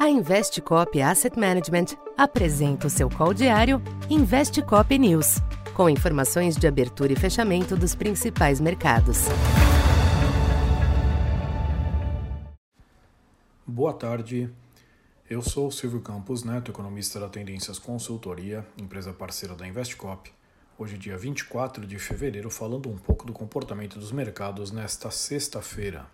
A Investcop Asset Management apresenta o seu call diário Investcop News, com informações de abertura e fechamento dos principais mercados. Boa tarde. Eu sou Silvio Campos Neto, economista da Tendências Consultoria, empresa parceira da Investcop. Hoje, dia 24 de fevereiro, falando um pouco do comportamento dos mercados nesta sexta-feira.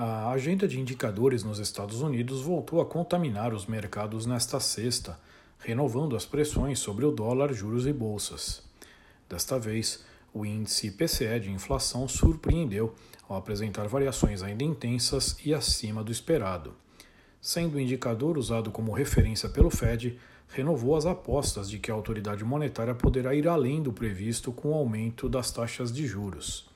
A agenda de indicadores nos Estados Unidos voltou a contaminar os mercados nesta sexta, renovando as pressões sobre o dólar, juros e bolsas. Desta vez, o índice PCE de inflação surpreendeu ao apresentar variações ainda intensas e acima do esperado. Sendo o indicador usado como referência pelo Fed, renovou as apostas de que a autoridade monetária poderá ir além do previsto com o aumento das taxas de juros.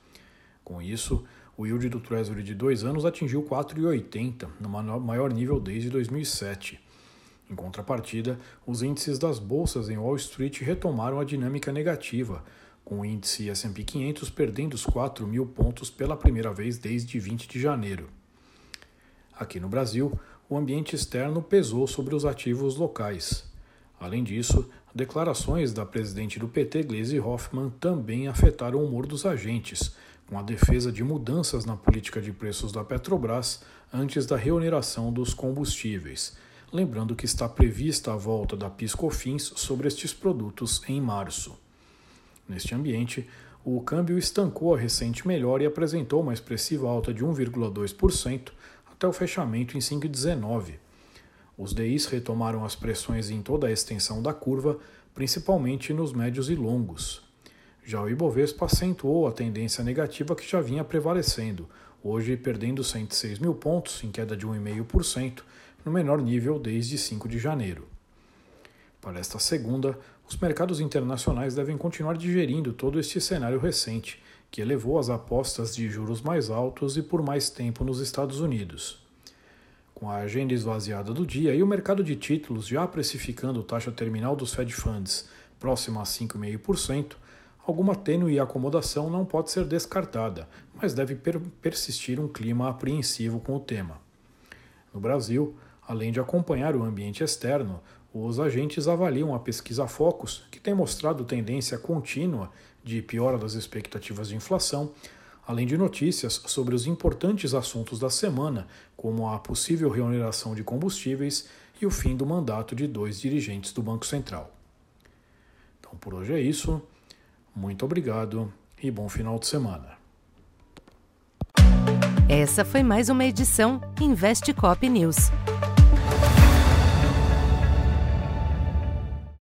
Com isso, o yield do Treasury de dois anos atingiu 4,80, no maior nível desde 2007. Em contrapartida, os índices das bolsas em Wall Street retomaram a dinâmica negativa, com o índice S&P 500 perdendo os 4 mil pontos pela primeira vez desde 20 de janeiro. Aqui no Brasil, o ambiente externo pesou sobre os ativos locais. Além disso, declarações da presidente do PT, Gleisi Hoffmann, também afetaram o humor dos agentes, com a defesa de mudanças na política de preços da Petrobras antes da reoneração dos combustíveis, lembrando que está prevista a volta da PiscoFins sobre estes produtos em março. Neste ambiente, o câmbio estancou a recente melhora e apresentou uma expressiva alta de 1,2% até o fechamento em 5,19. Os DIs retomaram as pressões em toda a extensão da curva, principalmente nos médios e longos. Já o Ibovespa acentuou a tendência negativa que já vinha prevalecendo, hoje perdendo 106 mil pontos, em queda de 1,5%, no menor nível desde 5 de janeiro. Para esta segunda, os mercados internacionais devem continuar digerindo todo este cenário recente, que elevou as apostas de juros mais altos e por mais tempo nos Estados Unidos. Com a agenda esvaziada do dia e o mercado de títulos já precificando taxa terminal dos Fed Funds próxima a 5,5%, Alguma tênue acomodação não pode ser descartada, mas deve per persistir um clima apreensivo com o tema. No Brasil, além de acompanhar o ambiente externo, os agentes avaliam a pesquisa Focus, que tem mostrado tendência contínua de piora das expectativas de inflação, além de notícias sobre os importantes assuntos da semana, como a possível reoneração de combustíveis e o fim do mandato de dois dirigentes do Banco Central. Então, por hoje é isso. Muito obrigado e bom final de semana. Essa foi mais uma edição Investe Cop News.